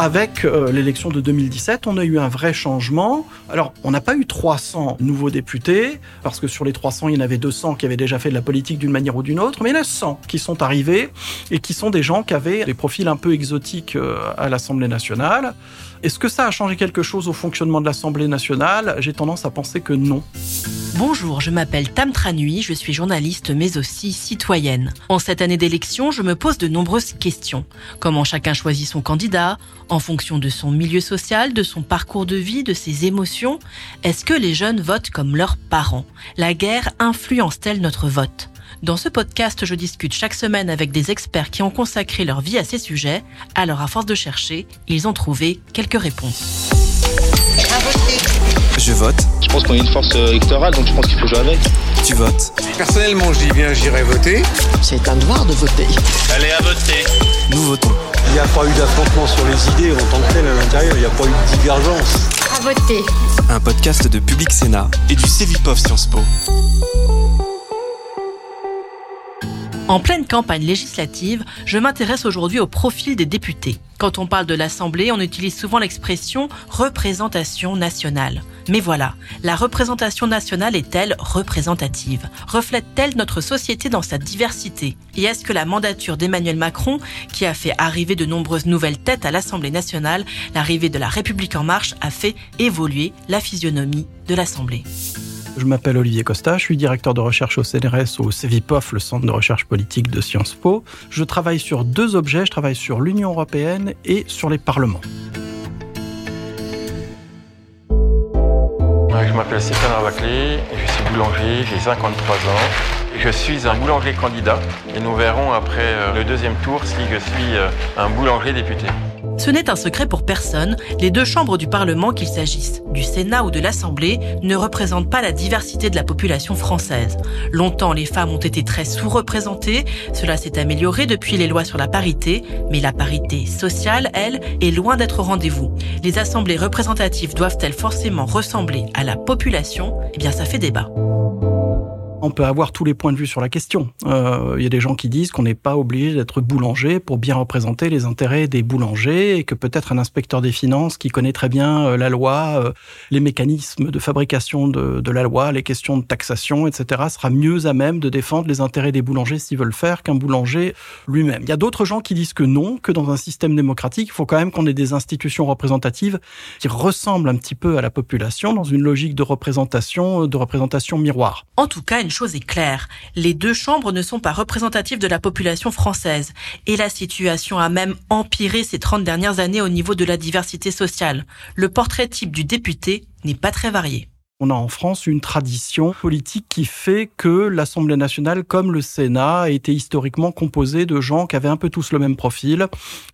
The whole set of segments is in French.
Avec euh, l'élection de 2017, on a eu un vrai changement. Alors, on n'a pas eu 300 nouveaux députés, parce que sur les 300, il y en avait 200 qui avaient déjà fait de la politique d'une manière ou d'une autre, mais il y en a 100 qui sont arrivés et qui sont des gens qui avaient des profils un peu exotiques euh, à l'Assemblée nationale. Est-ce que ça a changé quelque chose au fonctionnement de l'Assemblée nationale? J'ai tendance à penser que non. Bonjour, je m'appelle Tam Tranui, je suis journaliste mais aussi citoyenne. En cette année d'élection, je me pose de nombreuses questions. Comment chacun choisit son candidat En fonction de son milieu social, de son parcours de vie, de ses émotions Est-ce que les jeunes votent comme leurs parents? La guerre influence-t-elle notre vote? Dans ce podcast, je discute chaque semaine avec des experts qui ont consacré leur vie à ces sujets. Alors, à force de chercher, ils ont trouvé quelques réponses. Je vote. Je pense qu'on est une force euh, électorale, donc je pense qu'il faut jouer avec. Tu votes. Personnellement, je dis bien, j'irai voter. C'est un devoir de voter. Allez à voter. Nous votons. Il n'y a pas eu d'affrontement sur les idées en tant que tel à l'intérieur, il n'y a pas eu de divergence. À voter. Un podcast de Public Sénat et du Cévipov Sciences Po. En pleine campagne législative, je m'intéresse aujourd'hui au profil des députés. Quand on parle de l'Assemblée, on utilise souvent l'expression représentation nationale. Mais voilà, la représentation nationale est-elle représentative? Reflète-t-elle notre société dans sa diversité? Et est-ce que la mandature d'Emmanuel Macron, qui a fait arriver de nombreuses nouvelles têtes à l'Assemblée nationale, l'arrivée de la République en marche a fait évoluer la physionomie de l'Assemblée? Je m'appelle Olivier Costa, je suis directeur de recherche au CNRS, au CEVIPOF, le Centre de recherche politique de Sciences Po. Je travaille sur deux objets, je travaille sur l'Union européenne et sur les parlements. Je m'appelle Stéphane Ravaclé, je suis boulanger, j'ai 53 ans. Je suis un boulanger candidat et nous verrons après euh, le deuxième tour si je suis euh, un boulanger député. Ce n'est un secret pour personne, les deux chambres du Parlement, qu'il s'agisse du Sénat ou de l'Assemblée, ne représentent pas la diversité de la population française. Longtemps, les femmes ont été très sous-représentées, cela s'est amélioré depuis les lois sur la parité, mais la parité sociale, elle, est loin d'être au rendez-vous. Les assemblées représentatives doivent-elles forcément ressembler à la population? Eh bien, ça fait débat. On peut avoir tous les points de vue sur la question. Euh, il y a des gens qui disent qu'on n'est pas obligé d'être boulanger pour bien représenter les intérêts des boulangers et que peut-être un inspecteur des finances qui connaît très bien euh, la loi, euh, les mécanismes de fabrication de, de, la loi, les questions de taxation, etc., sera mieux à même de défendre les intérêts des boulangers s'ils veulent faire qu'un boulanger lui-même. Il y a d'autres gens qui disent que non, que dans un système démocratique, il faut quand même qu'on ait des institutions représentatives qui ressemblent un petit peu à la population dans une logique de représentation, de représentation miroir. En tout cas, une chose est claire, les deux chambres ne sont pas représentatives de la population française, et la situation a même empiré ces 30 dernières années au niveau de la diversité sociale. Le portrait type du député n'est pas très varié on a en France une tradition politique qui fait que l'Assemblée nationale, comme le Sénat, été historiquement composée de gens qui avaient un peu tous le même profil,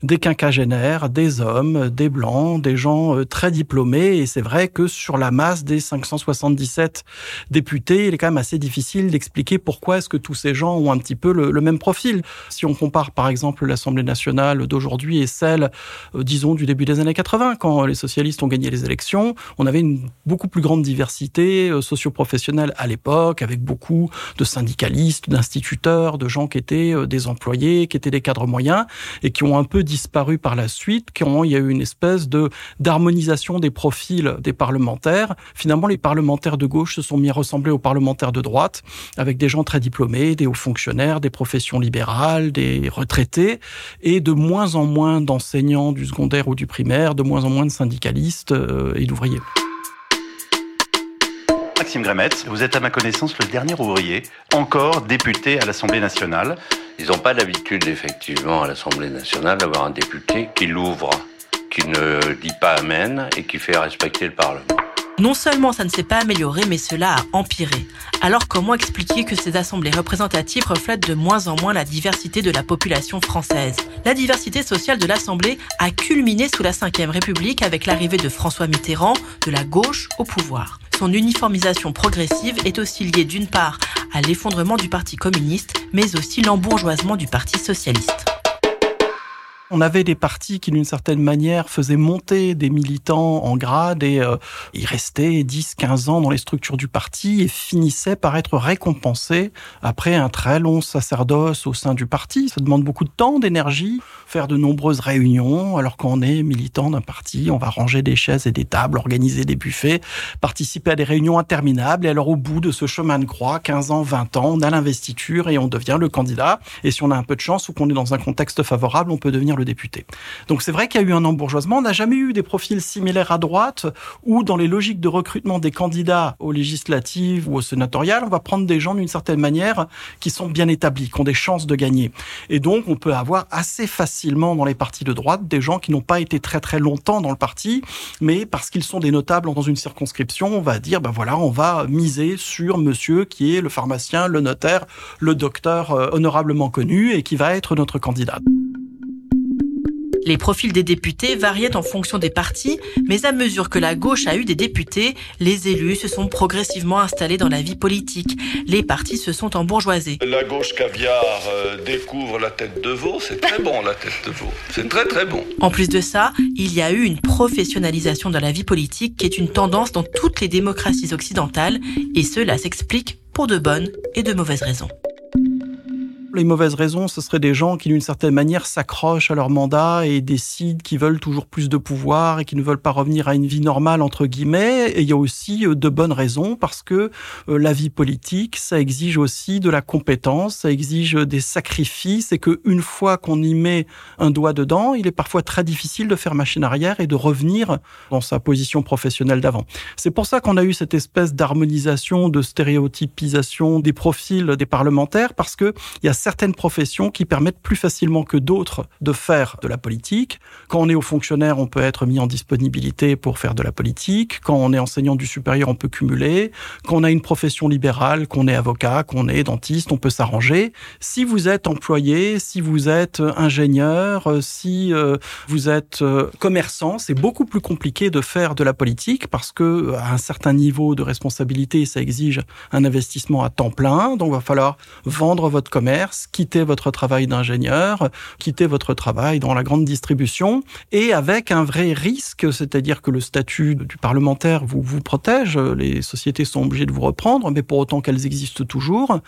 des quinquagénaires, des hommes, des blancs, des gens euh, très diplômés. Et c'est vrai que sur la masse des 577 députés, il est quand même assez difficile d'expliquer pourquoi est-ce que tous ces gens ont un petit peu le, même profil. Si on compare par exemple l'Assemblée nationale d'aujourd'hui et celle, euh, disons, du début des années 80, quand les socialistes ont gagné les élections, on avait une beaucoup plus grande diversité euh, socio-professionnelle à l'époque, avec beaucoup de syndicalistes, d'instituteurs, de gens qui étaient euh, des employés, qui étaient des cadres moyens, et qui ont un peu disparu par la suite, quand il y a eu une espèce de d'harmonisation des profils des parlementaires. Finalement, les parlementaires de gauche se sont mis à ressembler aux parlementaires de droite, avec des gens très diplômés, des hauts fonctionnaires, des professions libérales, des retraités, et de moins en moins d'enseignants du secondaire ou du primaire, de moins en moins de syndicalistes euh, et d'ouvriers. Maxime Grémetz, vous êtes à ma connaissance le dernier ouvrier encore député à l'Assemblée nationale. Ils n'ont pas l'habitude, effectivement, à l'Assemblée nationale d'avoir un député qui l'ouvre, qui ne dit pas Amen et qui fait respecter le Parlement. Non seulement ça ne s'est pas amélioré, mais cela a empiré. Alors comment expliquer que ces assemblées représentatives reflètent de moins en moins la diversité de la population française? La diversité sociale de l'Assemblée a culminé sous la Ve République avec l'arrivée de François Mitterrand, de la gauche au pouvoir. Son uniformisation progressive est aussi liée d'une part à l'effondrement du Parti communiste, mais aussi l'embourgeoisement du Parti socialiste. On avait des partis qui, d'une certaine manière, faisaient monter des militants en grade et euh, ils restaient 10, 15 ans dans les structures du parti et finissaient par être récompensés après un très long sacerdoce au sein du parti. Ça demande beaucoup de temps, d'énergie. faire de nombreuses réunions, alors qu'on est militant d'un parti, on va ranger des chaises et des tables, organiser des buffets, participer à des réunions interminables, et alors au bout de ce chemin de croix, 15 ans, 20 ans, on a l'investiture et on devient le candidat, et si on a un peu de chance ou qu'on est dans un contexte favorable, on peut devenir le député. Donc c'est vrai qu'il y a eu un embourgeoisement, on n'a jamais eu des profils similaires à droite, ou dans les logiques de recrutement des candidats aux législatives ou aux sénatoriales, on va prendre des gens d'une certaine manière qui sont bien établis, qui ont des chances de gagner. Et donc on peut avoir assez facilement dans les partis de droite des gens qui n'ont pas été très très longtemps dans le parti, mais parce qu'ils sont des notables dans une circonscription, on va dire, ben voilà, on va miser sur monsieur qui est le pharmacien, le notaire, le docteur euh, honorablement connu et qui va être notre candidat. Les profils des députés variaient en fonction des partis, mais à mesure que la gauche a eu des députés, les élus se sont progressivement installés dans la vie politique. Les partis se sont embourgeoisés. La gauche caviar euh, découvre la tête de veau, c'est très bon la tête de veau, c'est très très bon. En plus de ça, il y a eu une professionnalisation de la vie politique qui est une tendance dans toutes les démocraties occidentales, et cela s'explique pour de bonnes et de mauvaises raisons. Les mauvaises raisons, ce seraient des gens qui, d'une certaine manière, s'accrochent à leur mandat et décident qu'ils veulent toujours plus de pouvoir et qui ne veulent pas revenir à une vie normale, entre guillemets. Et il y a aussi euh, de bonnes raisons parce que euh, la vie politique, ça exige aussi de la compétence, ça exige des sacrifices et que une fois qu'on y met un doigt dedans, il est parfois très difficile de faire machine arrière et de revenir dans sa position professionnelle d'avant. C'est pour ça qu'on a eu cette espèce d'harmonisation, de stéréotypisation des profils des parlementaires parce que il y a certaines professions qui permettent plus facilement que d'autres de faire de la politique. Quand on est au fonctionnaire, on peut être mis en disponibilité pour faire de la politique. Quand on est enseignant du supérieur, on peut cumuler. Quand on a une profession libérale, qu'on est avocat, qu'on est dentiste, on peut s'arranger. Si vous êtes employé, si vous êtes ingénieur, euh, si euh, vous êtes euh, commerçant, c'est beaucoup plus compliqué de faire de la politique parce que à un certain niveau de responsabilité, ça exige un investissement à temps plein. Donc, il va falloir vendre votre commerce quitter votre travail d'ingénieur, quitter votre travail dans la grande distribution, et avec un vrai risque, c'est-à-dire que le statut du parlementaire vous, protège, les sociétés sont obligées de vous reprendre, mais pour autant qu'elles existent toujours.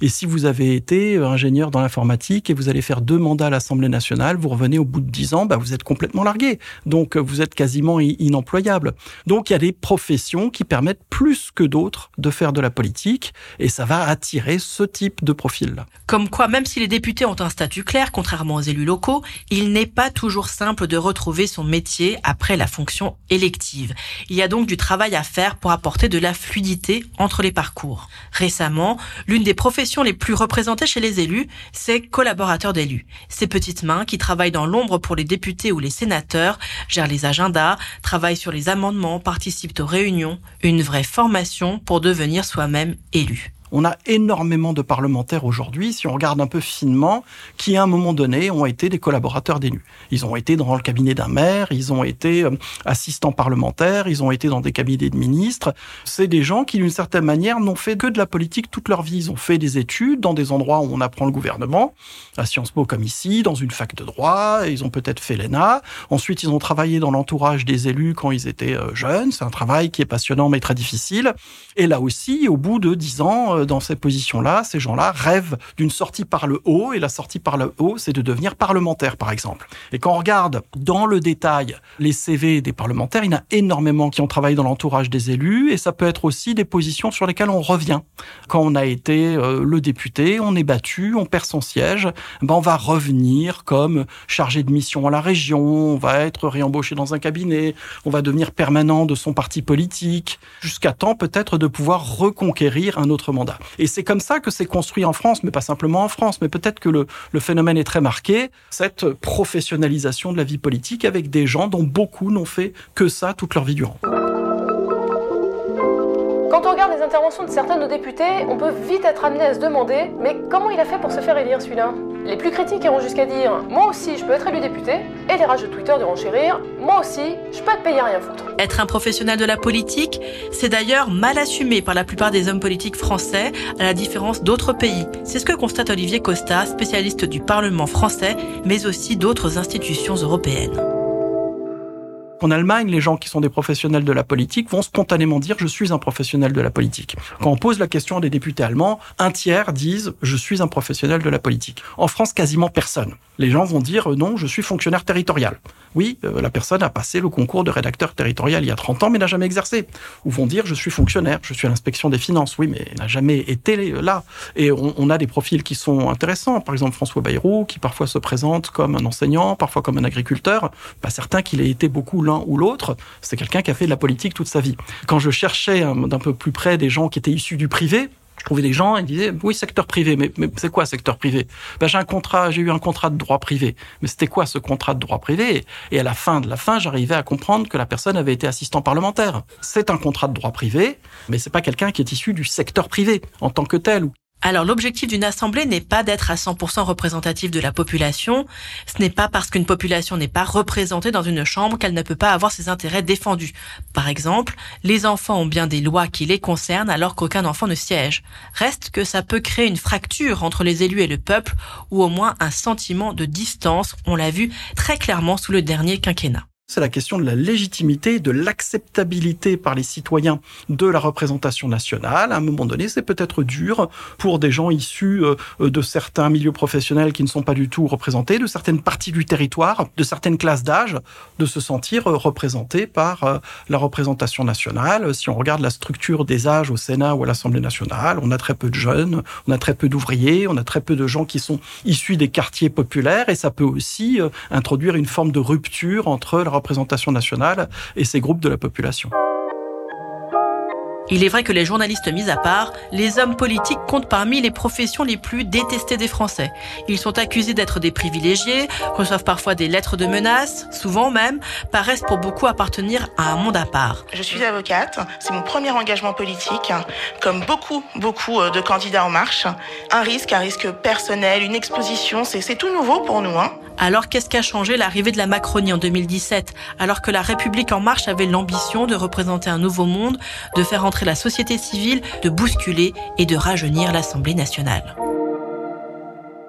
Et si vous avez été ingénieur dans l'informatique et vous allez faire deux mandats à l'Assemblée nationale, vous revenez au bout de dix ans, bah vous êtes complètement largué. Donc vous êtes quasiment inemployable. Donc il y a des professions qui permettent plus que d'autres de faire de la politique, et ça va attirer ce type de profil-là. Comme même si les députés ont un statut clair, contrairement aux élus locaux, il n'est pas toujours simple de retrouver son métier après la fonction élective. Il y a donc du travail à faire pour apporter de la fluidité entre les parcours. Récemment, l'une des professions les plus représentées chez les élus, c'est collaborateurs d'élus. Ces petites mains qui travaillent dans l'ombre pour les députés ou les sénateurs, gèrent les agendas, travaillent sur les amendements, participent aux réunions, une vraie formation pour devenir soi-même élu. On a énormément de parlementaires aujourd'hui, si on regarde un peu finement, qui à un moment donné ont été des collaborateurs d'élus. Ils ont été dans le cabinet d'un maire, ils ont été euh, assistants parlementaires, ils ont été dans des cabinets de ministres. C'est des gens qui, d'une certaine manière, n'ont fait que de la politique toute leur vie. Ils ont fait des études dans des endroits où on apprend le gouvernement, à Sciences Po comme ici, dans une fac de droit, ils ont peut-être fait l'ENA. Ensuite, ils ont travaillé dans l'entourage des élus quand ils étaient euh, jeunes. C'est un travail qui est passionnant mais très difficile. Et là aussi, au bout de dix ans, euh, dans ces positions-là, ces gens-là rêvent d'une sortie par le haut, et la sortie par le haut, c'est de devenir parlementaire, par exemple. Et quand on regarde dans le détail les CV des parlementaires, il y en a énormément qui ont travaillé dans l'entourage des élus, et ça peut être aussi des positions sur lesquelles on revient. Quand on a été euh, le député, on est battu, on perd son siège, ben on va revenir comme chargé de mission à la région, on va être réembauché dans un cabinet, on va devenir permanent de son parti politique, jusqu'à temps peut-être de pouvoir reconquérir un autre mandat. Et c'est comme ça que c'est construit en France, mais pas simplement en France, mais peut-être que le, le phénomène est très marqué, cette professionnalisation de la vie politique avec des gens dont beaucoup n'ont fait que ça toute leur vie durant. Interventions de certains de nos députés, on peut vite être amené à se demander mais comment il a fait pour se faire élire celui-là? Les plus critiques iront jusqu'à dire moi aussi je peux être élu député, et les rages de Twitter diront chérir moi aussi je peux être payé à rien foutre. Être un professionnel de la politique, c'est d'ailleurs mal assumé par la plupart des hommes politiques français, à la différence d'autres pays. C'est ce que constate Olivier Costa, spécialiste du Parlement français, mais aussi d'autres institutions européennes. En Allemagne, les gens qui sont des professionnels de la politique vont spontanément dire je suis un professionnel de la politique. Quand on pose la question à des députés allemands, un tiers disent je suis un professionnel de la politique. En France, quasiment personne. Les gens vont dire non, je suis fonctionnaire territorial. Oui, euh, la personne a passé le concours de rédacteur territorial il y a 30 ans mais n'a jamais exercé. Ou vont dire je suis fonctionnaire, je suis à l'inspection des finances. Oui, mais n'a jamais été là. Et on, on, a des profils qui sont intéressants. Par exemple, François Bayrou, qui parfois se présente comme un enseignant, parfois comme un agriculteur. Pas certain qu'il ait été beaucoup l'un ou l'autre. C'est quelqu'un qui a fait de la politique toute sa vie. Quand je cherchais d'un peu plus près des gens qui étaient issus du privé, je trouvais des gens, ils disaient oui secteur privé, mais, mais c'est quoi secteur privé? Ben, j'ai un contrat, j'ai eu un contrat de droit privé, mais c'était quoi ce contrat de droit privé? Et à la fin de la fin, j'arrivais à comprendre que la personne avait été assistant parlementaire. C'est un contrat de droit privé, mais c'est pas quelqu'un qui est issu du secteur privé en tant que tel. Alors l'objectif d'une assemblée n'est pas d'être à 100% représentatif de la population. Ce n'est pas parce qu'une population n'est pas représentée dans une chambre qu'elle ne peut pas avoir ses intérêts défendus. Par exemple, les enfants ont bien des lois qui les concernent alors qu'aucun enfant ne siège. Reste que ça peut créer une fracture entre les élus et le peuple ou au moins un sentiment de distance. On l'a vu très clairement sous le dernier quinquennat c'est la question de la légitimité, de l'acceptabilité par les citoyens de la représentation nationale. À un moment donné, c'est peut-être dur pour des gens issus euh, de certains milieux professionnels qui ne sont pas du tout représentés, de certaines parties du territoire, de certaines classes d'âge, de se sentir euh, représentés par euh, la représentation nationale. Si on regarde la structure des âges au Sénat ou à l'Assemblée nationale, on a très peu de jeunes, on a très peu d'ouvriers, on a très peu de gens qui sont issus des quartiers populaires et ça peut aussi introduire une forme de rupture entre la représentation nationale et ces groupes de la population. Il est vrai que les journalistes mis à part, les hommes politiques comptent parmi les professions les plus détestées des Français. Ils sont accusés d'être des privilégiés, reçoivent parfois des lettres de menaces, souvent même, paraissent pour beaucoup appartenir à un monde à part. Je suis avocate, c'est mon premier engagement politique, comme beaucoup, beaucoup euh, de candidats en marche. Un risque, un risque personnel, une exposition, c'est tout nouveau pour nous. Hein. Alors qu'est-ce qu'a changé l'arrivée de la Macronie en 2017, alors que la République en marche avait l'ambition de représenter un nouveau monde, de faire entrer la société civile, de bousculer et de rajeunir l'Assemblée nationale.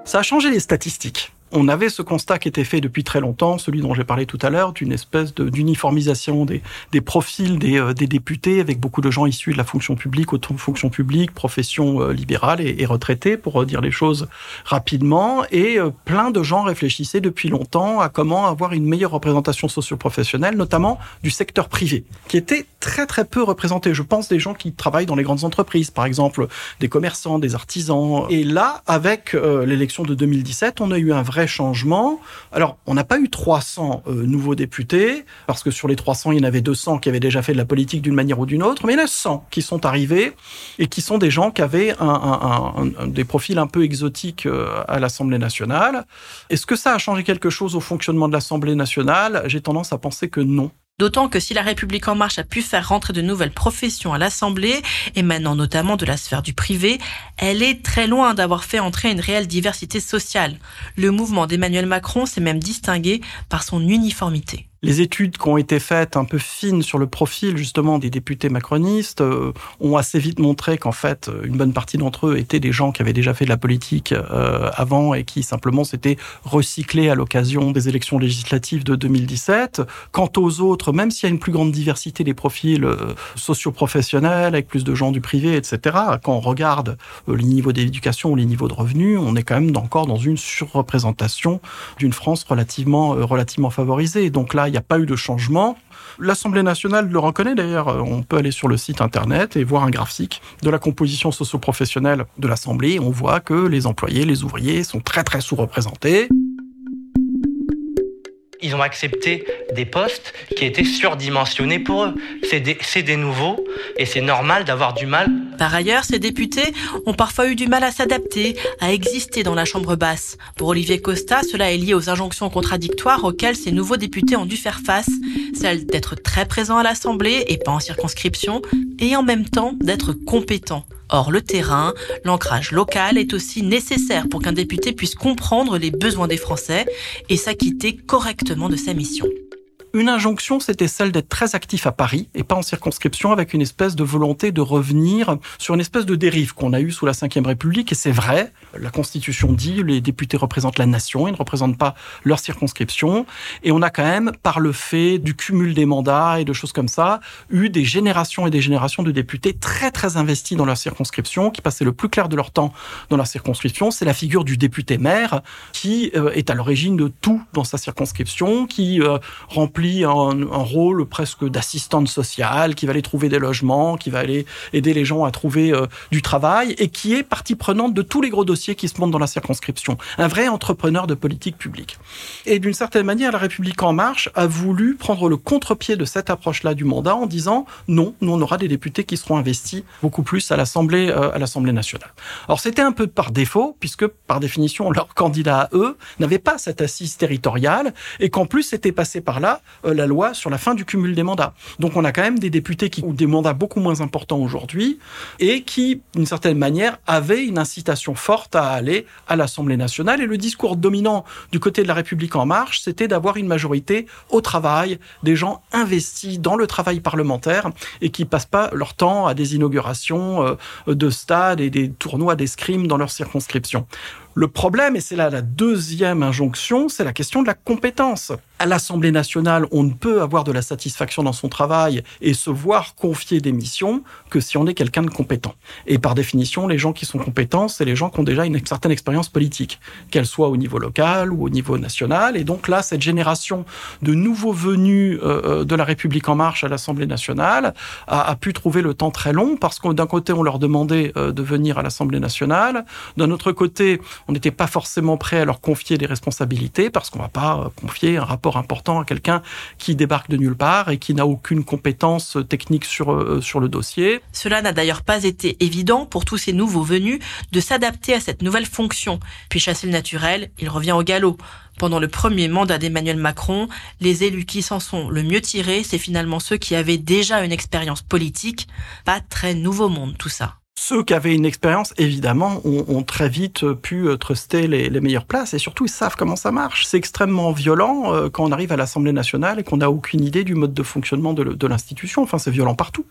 Ça a changé les statistiques on avait ce constat qui était fait depuis très longtemps, celui dont j'ai parlé tout à l'heure, d'une espèce d'uniformisation des, des, profils des, euh, des, députés, avec beaucoup de gens issus de la fonction publique, fonction publique, profession euh, libérale et, et, pour dire les choses rapidement. Et euh, plein de gens réfléchissaient depuis longtemps à comment avoir une meilleure représentation socio-professionnelle, notamment du secteur privé, qui était très très peu représenté. Je pense des gens qui travaillent dans les grandes entreprises, par exemple des commerçants, des artisans. Et là, avec l'élection de 2017, on a eu un vrai changement. Alors, on n'a pas eu 300 euh, nouveaux députés, parce que sur les 300, il y en avait 200 qui avaient déjà fait de la politique d'une manière ou d'une autre, mais il y en a 100 qui sont arrivés et qui sont des gens qui avaient des profils un peu exotiques euh, à l'Assemblée nationale. Est-ce que ça a changé quelque chose au fonctionnement de l'Assemblée nationale? J'ai tendance à penser que non. D'autant que si la République en marche a pu faire rentrer de nouvelles professions à l'Assemblée, émanant notamment de la sphère du privé, elle est très loin d'avoir fait entrer une réelle diversité sociale. Le mouvement d'Emmanuel Macron s'est même distingué par son uniformité les études qui ont été faites un peu fines sur le profil justement des députés macronistes euh, ont assez vite montré qu'en fait une bonne partie d'entre eux étaient des gens qui avaient déjà fait de la politique euh, avant et qui simplement s'étaient recyclés à l'occasion des élections législatives de 2017. Quant aux autres, même s'il y a une plus grande diversité des profils euh, socio-professionnels avec plus de gens du privé, etc. Quand on regarde les niveaux d'éducation ou les niveaux de revenus, on est quand même encore dans une surreprésentation d'une France relativement relativement favorisée. Donc là il n'y a pas eu de changement. L'Assemblée nationale le reconnaît d'ailleurs. On peut aller sur le site internet et voir un graphique de la composition socio-professionnelle de l'Assemblée. On voit que les employés, les ouvriers sont très très sous-représentés. Ils ont accepté des postes qui étaient surdimensionnés pour eux. C'est des, nouveaux et c'est normal d'avoir du mal. Par ailleurs, ces députés ont parfois eu du mal à s'adapter, à exister dans la Chambre basse. Pour Olivier Costa, cela est lié aux injonctions contradictoires auxquelles ces nouveaux députés ont dû faire face, celle d'être très présents à l'Assemblée et pas en circonscription, et en même temps d'être compétents. Or, le terrain, l'ancrage local est aussi nécessaire pour qu'un député puisse comprendre les besoins des Français et s'acquitter correctement de sa mission Une injonction, c'était celle d'être très actif à Paris et pas en circonscription avec une espèce de volonté de revenir sur une espèce de dérive qu'on a eue sous la Ve République. Et c'est vrai, la Constitution dit les députés représentent la nation, ils ne représentent pas leur circonscription. Et on a quand même, par le fait du cumul des mandats et de choses comme ça, eu des générations et des générations de députés très très investis dans leur circonscription, qui passaient le plus clair de leur temps dans leur circonscription. C'est la figure du député maire qui euh, est à l'origine de tout dans sa circonscription, qui euh, un, rôle presque d'assistante sociale, qui va aller trouver des logements, qui va aller aider les gens à trouver euh, du travail et qui est partie prenante de tous les gros dossiers qui se montent dans la circonscription. Un vrai entrepreneur de politique publique. Et d'une certaine manière, la République en marche a voulu prendre le contre-pied de cette approche-là du mandat en disant non, nous on aura des députés qui seront investis beaucoup plus à l'Assemblée l'Assemblée nationale. Alors c'était un peu par défaut puisque par définition leurs candidats à eux n'avaient pas cette assise territoriale et qu'en plus c'était passé par là euh, la loi sur la fin du cumul des mandats. Donc on a quand même des députés qui ont des mandats beaucoup moins importants aujourd'hui et qui, d'une certaine manière, avaient une incitation forte à aller à l'Assemblée nationale. Et le discours dominant du côté de la République en marche, c'était d'avoir une majorité au travail, des gens investis dans le travail parlementaire et qui passent pas leur temps à des inaugurations euh, de stades et des tournois d'escrime dans leur circonscription. Le problème, et c'est là la deuxième injonction, c'est la question de la compétence. À l'Assemblée nationale, on ne peut avoir de la satisfaction dans son travail et se voir confier des missions que si on est quelqu'un de compétent. Et par définition, les gens qui sont compétents, c'est les gens qui ont déjà une certaine expérience politique, qu'elle soit au niveau local ou au niveau national. Et donc là, cette génération de nouveaux venus euh, de la République en marche à l'Assemblée nationale a, pu trouver le temps très long parce que d'un côté, on leur demandait euh, de venir à l'Assemblée nationale, d'un autre côté, on n'était pas forcément prêt à leur confier des responsabilités parce qu'on va pas confier un rapport important à quelqu'un qui débarque de nulle part et qui n'a aucune compétence technique sur, euh, sur le dossier. Cela n'a d'ailleurs pas été évident pour tous ces nouveaux venus de s'adapter à cette nouvelle fonction. Puis chasser le naturel, il revient au galop. Pendant le premier mandat d'Emmanuel Macron, les élus qui s'en sont le mieux tirés, c'est finalement ceux qui avaient déjà une expérience politique. Pas très nouveau monde tout ça. Ceux qui avaient une expérience, évidemment, ont, ont, très vite pu truster les, les, meilleures places et surtout ils savent comment ça marche. C'est extrêmement violent euh, quand on arrive à l'Assemblée nationale et qu'on n'a aucune idée du mode de fonctionnement de, l'institution. Enfin, c'est violent partout.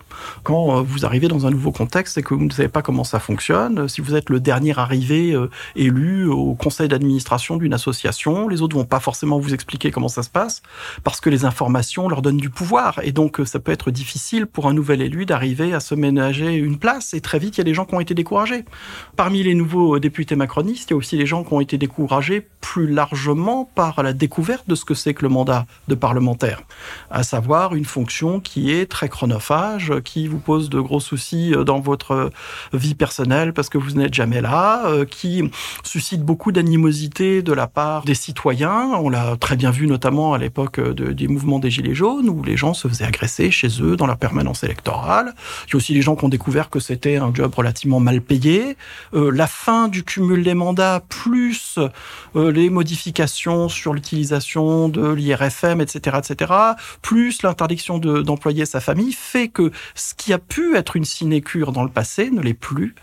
Quand euh, vous arrivez dans un nouveau contexte et que vous ne savez pas comment ça fonctionne, si vous êtes le dernier arrivé euh, élu au conseil d'administration d'une association, les autres vont pas forcément vous expliquer comment ça se passe parce que les informations leur donnent du pouvoir et donc ça peut être difficile pour un nouvel élu d'arriver à se ménager une place et très vite il y a des gens qui ont été découragés. Parmi les nouveaux députés macronistes, il y a aussi des gens qui ont été découragés plus largement par la découverte de ce que c'est que le mandat de parlementaire, à savoir une fonction qui est très chronophage, qui vous pose de gros soucis dans votre vie personnelle parce que vous n'êtes jamais là, qui suscite beaucoup d'animosité de la part des citoyens. On l'a très bien vu notamment à l'époque de, des mouvements des Gilets jaunes, où les gens se faisaient agresser chez eux dans leur permanence électorale. Il y a aussi des gens qui ont découvert que c'était un job relativement mal payé, euh, la fin du cumul des mandats plus euh, les modifications sur l'utilisation de l'IRFM, etc., etc., plus l'interdiction d'employer sa famille, fait que ce qui a pu être une sinécure dans le passé ne l'est plus.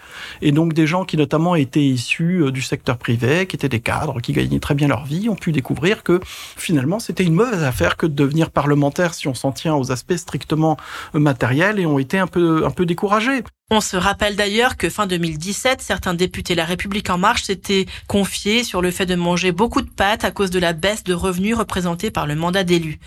Et donc des gens qui notamment étaient issus du secteur privé, qui étaient des cadres, qui gagnaient très bien leur vie, ont pu découvrir que finalement c'était une mauvaise affaire que de devenir parlementaire si on s'en tient aux aspects strictement matériels et ont été un peu, un peu découragés. On se rappelle d'ailleurs que fin 2017, certains députés La République en marche s'étaient confiés sur le fait de manger beaucoup de pâtes à cause de la baisse de revenus représentée par le mandat d'élu.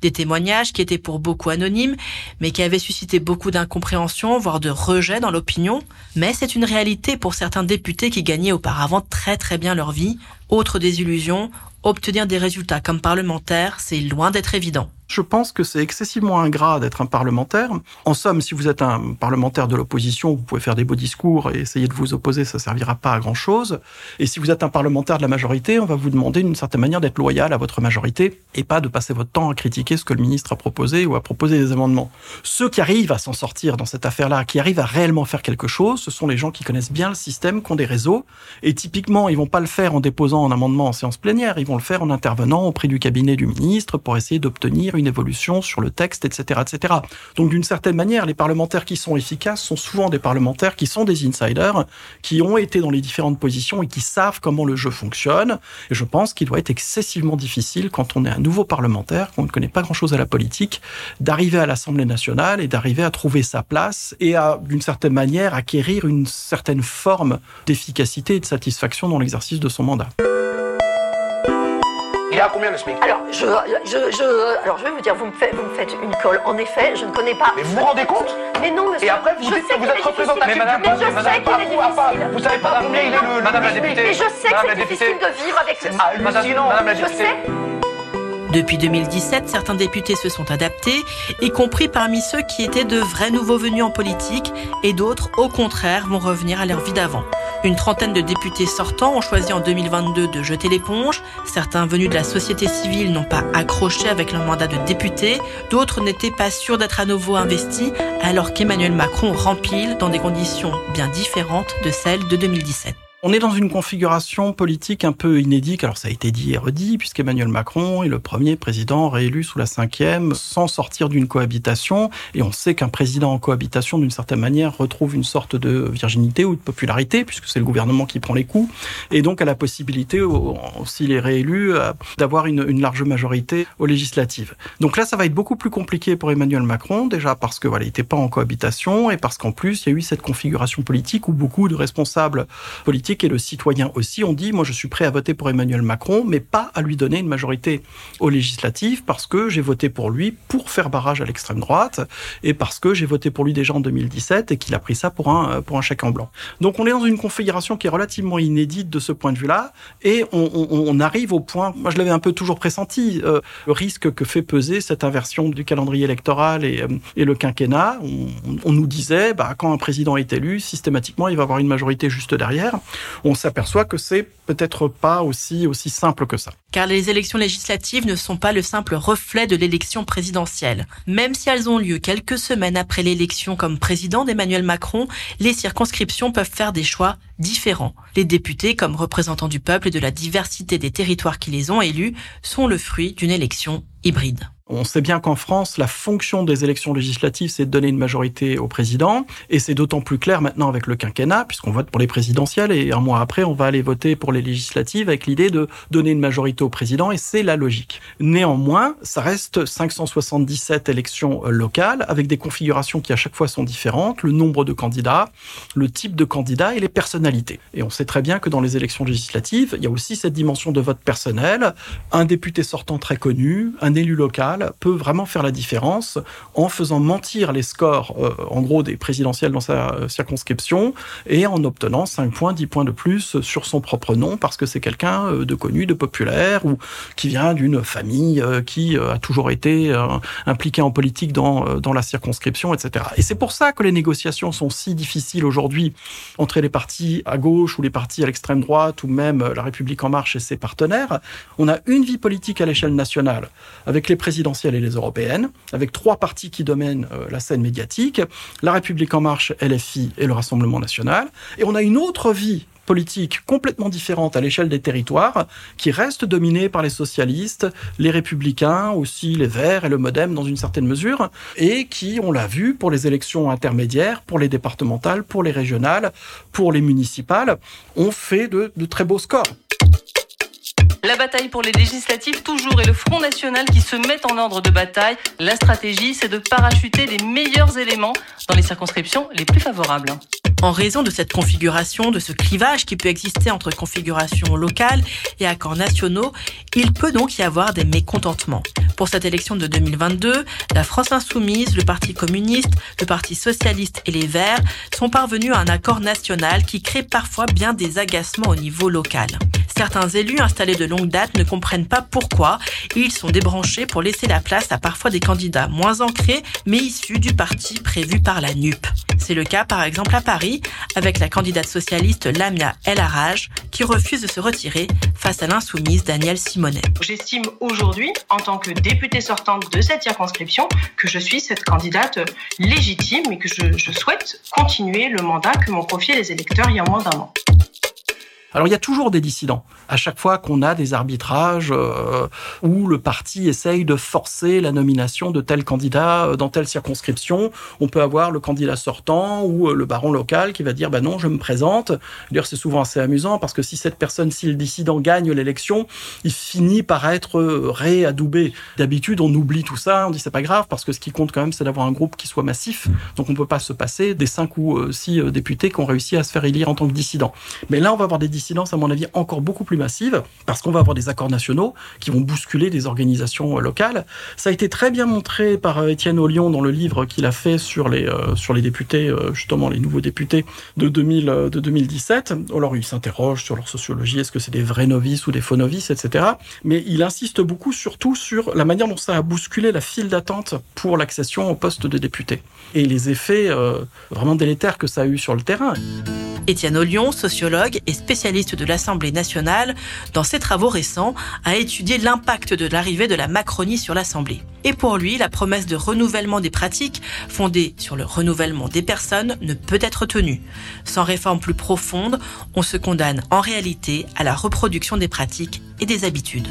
Des témoignages qui étaient pour beaucoup anonymes, mais qui avaient suscité beaucoup d'incompréhension, voire de rejet dans l'opinion. Mais c'est une réalité pour certains députés qui gagnaient auparavant très très bien leur vie. Autre désillusion, obtenir des résultats comme parlementaire, c'est loin d'être évident. Je pense que c'est excessivement ingrat d'être un parlementaire. En somme, si vous êtes un parlementaire de l'opposition, vous pouvez faire des beaux discours et essayer de vous opposer, ça servira pas à grand chose. Et si vous êtes un parlementaire de la majorité, on va vous demander d'une certaine manière d'être loyal à votre majorité et pas de passer votre temps à critiquer ce que le ministre a proposé ou à proposer des amendements. Ceux qui arrivent à s'en sortir dans cette affaire-là, qui arrivent à réellement faire quelque chose, ce sont les gens qui connaissent bien le système, qui ont des réseaux. Et typiquement, ils vont pas le faire en déposant un amendement en séance plénière, ils vont le faire en intervenant auprès du cabinet du ministre pour essayer d'obtenir une une évolution sur le texte, etc., etc. Donc d'une certaine manière, les parlementaires qui sont efficaces sont souvent des parlementaires qui sont des insiders, qui ont été dans les différentes positions et qui savent comment le jeu fonctionne. Et je pense qu'il doit être excessivement difficile quand on est un nouveau parlementaire, qu'on ne connaît pas grand-chose à la politique, d'arriver à l'Assemblée nationale et d'arriver à trouver sa place et à, d'une certaine manière, acquérir une certaine forme d'efficacité et de satisfaction dans l'exercice de son mandat. A combien le SMIC? Alors, je, je, je, alors, je vais vous dire, vous me, faites, vous me faites une colle. En effet, je ne connais pas. Mais vous vous rendez compte? Mais non, monsieur. Et après, vous je dites que vous êtes représentatif. Mais madame, mais je sais qu'il est à difficile. vous savez pas combien il est le- Madame la députée. Mais je sais que c'est difficile de vivre avec ce. Madame la Je députée. Depuis 2017, certains députés se sont adaptés, y compris parmi ceux qui étaient de vrais nouveaux venus en politique, et d'autres, au contraire, vont revenir à leur vie d'avant. Une trentaine de députés sortants ont choisi en 2022 de jeter l'éponge. Certains venus de la société civile n'ont pas accroché avec leur mandat de député. D'autres n'étaient pas sûrs d'être à nouveau investis, alors qu'Emmanuel Macron rempile dans des conditions bien différentes de celles de 2017. On est dans une configuration politique un peu inédite. Alors ça a été dit et redit, puisqu'Emmanuel Macron est le premier président réélu sous la cinquième sans sortir d'une cohabitation. Et on sait qu'un président en cohabitation, d'une certaine manière, retrouve une sorte de virginité ou de popularité, puisque c'est le gouvernement qui prend les coups. Et donc a la possibilité, s'il est réélu, euh, d'avoir une, une large majorité aux législatives. Donc là, ça va être beaucoup plus compliqué pour Emmanuel Macron, déjà parce que voilà, il n'était pas en cohabitation et parce qu'en plus, il y a eu cette configuration politique où beaucoup de responsables politiques et le citoyen aussi ont dit moi je suis prêt à voter pour Emmanuel Macron mais pas à lui donner une majorité aux législatives parce que j'ai voté pour lui pour faire barrage à l'extrême droite et parce que j'ai voté pour lui déjà en 2017 et qu'il a pris ça pour un pour un chèque en blanc. Donc on est dans une configuration qui est relativement inédite de ce point de vue-là et on, arrive au point moi je l'avais un peu toujours pressenti euh, le risque que fait peser cette inversion du calendrier électoral et, euh, le quinquennat on, on nous disait bah, quand un président est élu systématiquement il va avoir une majorité juste derrière on s'aperçoit que c'est peut-être pas aussi, aussi simple que ça. Car les élections législatives ne sont pas le simple reflet de l'élection présidentielle. Même si elles ont lieu quelques semaines après l'élection comme président d'Emmanuel Macron, les circonscriptions peuvent faire des choix différents. Les députés, comme représentants du peuple et de la diversité des territoires qui les ont élus, sont le fruit d'une élection hybride. On sait bien qu'en France, la fonction des élections législatives, c'est de donner une majorité au président. Et c'est d'autant plus clair maintenant avec le quinquennat, puisqu'on vote pour les présidentielles et un mois après, on va aller voter pour les législatives avec l'idée de donner une majorité au président et c'est la logique. Néanmoins, ça reste 577 élections locales avec des configurations qui à chaque fois sont différentes, le nombre de candidats, le type de candidat et les personnalités. Et on sait très bien que dans les élections législatives, il y a aussi cette dimension de vote personnel. Un député sortant très connu, un élu local peut vraiment faire la différence en faisant mentir les scores, euh, en gros, des présidentielles dans sa euh, circonscription et en obtenant 5 points, 10 points de plus sur son propre nom parce que c'est quelqu'un euh, de connu, de populaire ou qui vient d'une famille qui a toujours été impliquée en politique dans, dans la circonscription, etc. Et c'est pour ça que les négociations sont si difficiles aujourd'hui entre les partis à gauche ou les partis à l'extrême droite ou même la République en marche et ses partenaires. On a une vie politique à l'échelle nationale avec les et les européennes, avec trois partis qui dominent euh, la scène médiatique, la République en marche, LFI et le Rassemblement national. Et on a une autre vie politique complètement différente à l'échelle des territoires, qui reste dominée par les socialistes, les républicains, aussi les Verts et le Modem dans une certaine mesure, et qui, on l'a vu, pour les élections intermédiaires, pour les départementales, pour les régionales, pour les municipales, ont fait de très beaux scores. La bataille pour les législatives toujours et le Front National qui se met en ordre de bataille. La stratégie, c'est de parachuter les meilleurs éléments dans les circonscriptions les plus favorables. En raison de cette configuration, de ce clivage qui peut exister entre configurations locales et accords nationaux, il peut donc y avoir des mécontentements. Pour cette élection de 2022, la France Insoumise, le Parti communiste, le Parti socialiste et les Verts sont parvenus à un accord national qui crée parfois bien des agacements au niveau local. Certains élus installés de longue date ne comprennent pas pourquoi et ils sont débranchés pour laisser la place à parfois des candidats moins ancrés mais issus du parti prévu par la NUP. C'est le cas par exemple à Paris avec la candidate socialiste Lamia El Haraj qui refuse de se retirer face à l'insoumise Danielle Simonet. J'estime aujourd'hui, en tant que députée sortante de cette circonscription, que je suis cette candidate légitime et que je, je souhaite continuer le mandat que m'ont confié les électeurs il y a moins d'un an. Alors il y a toujours des dissidents. À chaque fois qu'on a des arbitrages euh, où le parti essaye de forcer la nomination de tel candidat euh, dans telle circonscription, on peut avoir le candidat sortant ou euh, le baron local qui va dire bah non, je me présente. D'ailleurs, c'est souvent assez amusant parce que si cette personne, si le dissident gagne l'élection, il finit par être réadoubé. D'habitude, on oublie tout ça, on dit c'est pas grave parce que ce qui compte quand même, c'est d'avoir un groupe qui soit massif. Donc on peut pas se passer des cinq ou six députés qui ont réussi à se faire élire en tant que dissident. Mais là, on va avoir des dissidence, à mon avis, encore beaucoup plus massive, parce qu'on va avoir des accords nationaux qui vont bousculer des organisations euh, locales. Ça a été très bien montré par euh, Étienne Ollion dans le livre qu'il a fait sur les, euh, sur les députés, justement les nouveaux députés de, 2000, de 2017. Alors il s'interroge sur leur sociologie, est-ce que c'est des vrais novices ou des faux novices, etc. Mais il insiste beaucoup surtout sur la manière dont ça a bousculé la file d'attente pour l'accession au poste de député et les effets vraiment délétères que ça a eu sur le terrain. Étienne Ollion, sociologue et spécialiste de l'Assemblée nationale, dans ses travaux récents, a étudié l'impact de l'arrivée de la Macronie sur l'Assemblée. Et pour lui, la promesse de renouvellement des pratiques, fondée sur le renouvellement des personnes, ne peut être tenue. Sans réforme plus profonde, on se condamne en réalité à la reproduction des pratiques et des habitudes.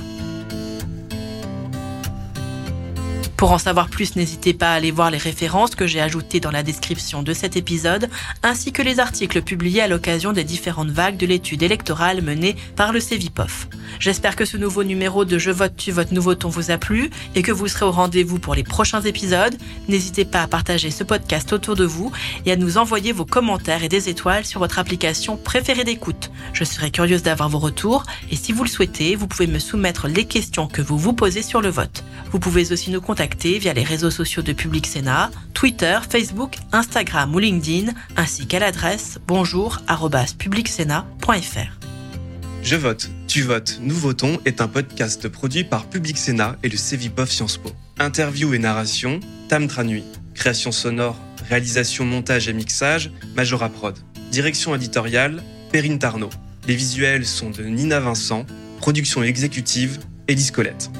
Pour en savoir plus, n'hésitez pas à aller voir les références que j'ai ajoutées dans la description de cet épisode, ainsi que les articles publiés à l'occasion des différentes vagues de l'étude électorale menée par le CEVIPOF. J'espère que ce nouveau numéro de Je vote, tu votes, nouveau ton vous a plu et que vous serez au rendez-vous pour les prochains épisodes. N'hésitez pas à partager ce podcast autour de vous et à nous envoyer vos commentaires et des étoiles sur votre application préférée d'écoute. Je serai curieuse d'avoir vos retours et si vous le souhaitez, vous pouvez me soumettre les questions que vous vous posez sur le vote. Vous pouvez aussi nous via les réseaux sociaux de Public Sénat, Twitter, Facebook, Instagram ou LinkedIn, ainsi qu'à l'adresse bonjour@publicsénat.fr. Je vote, tu votes, nous votons est un podcast produit par Public Sénat et le Cevipof Sciences Po. Interview et narration, Tam Tranui. Création sonore, réalisation, montage et mixage, Majora Prod. Direction éditoriale, Perrine Tarnot. Les visuels sont de Nina Vincent. Production exécutive, Élise Colette.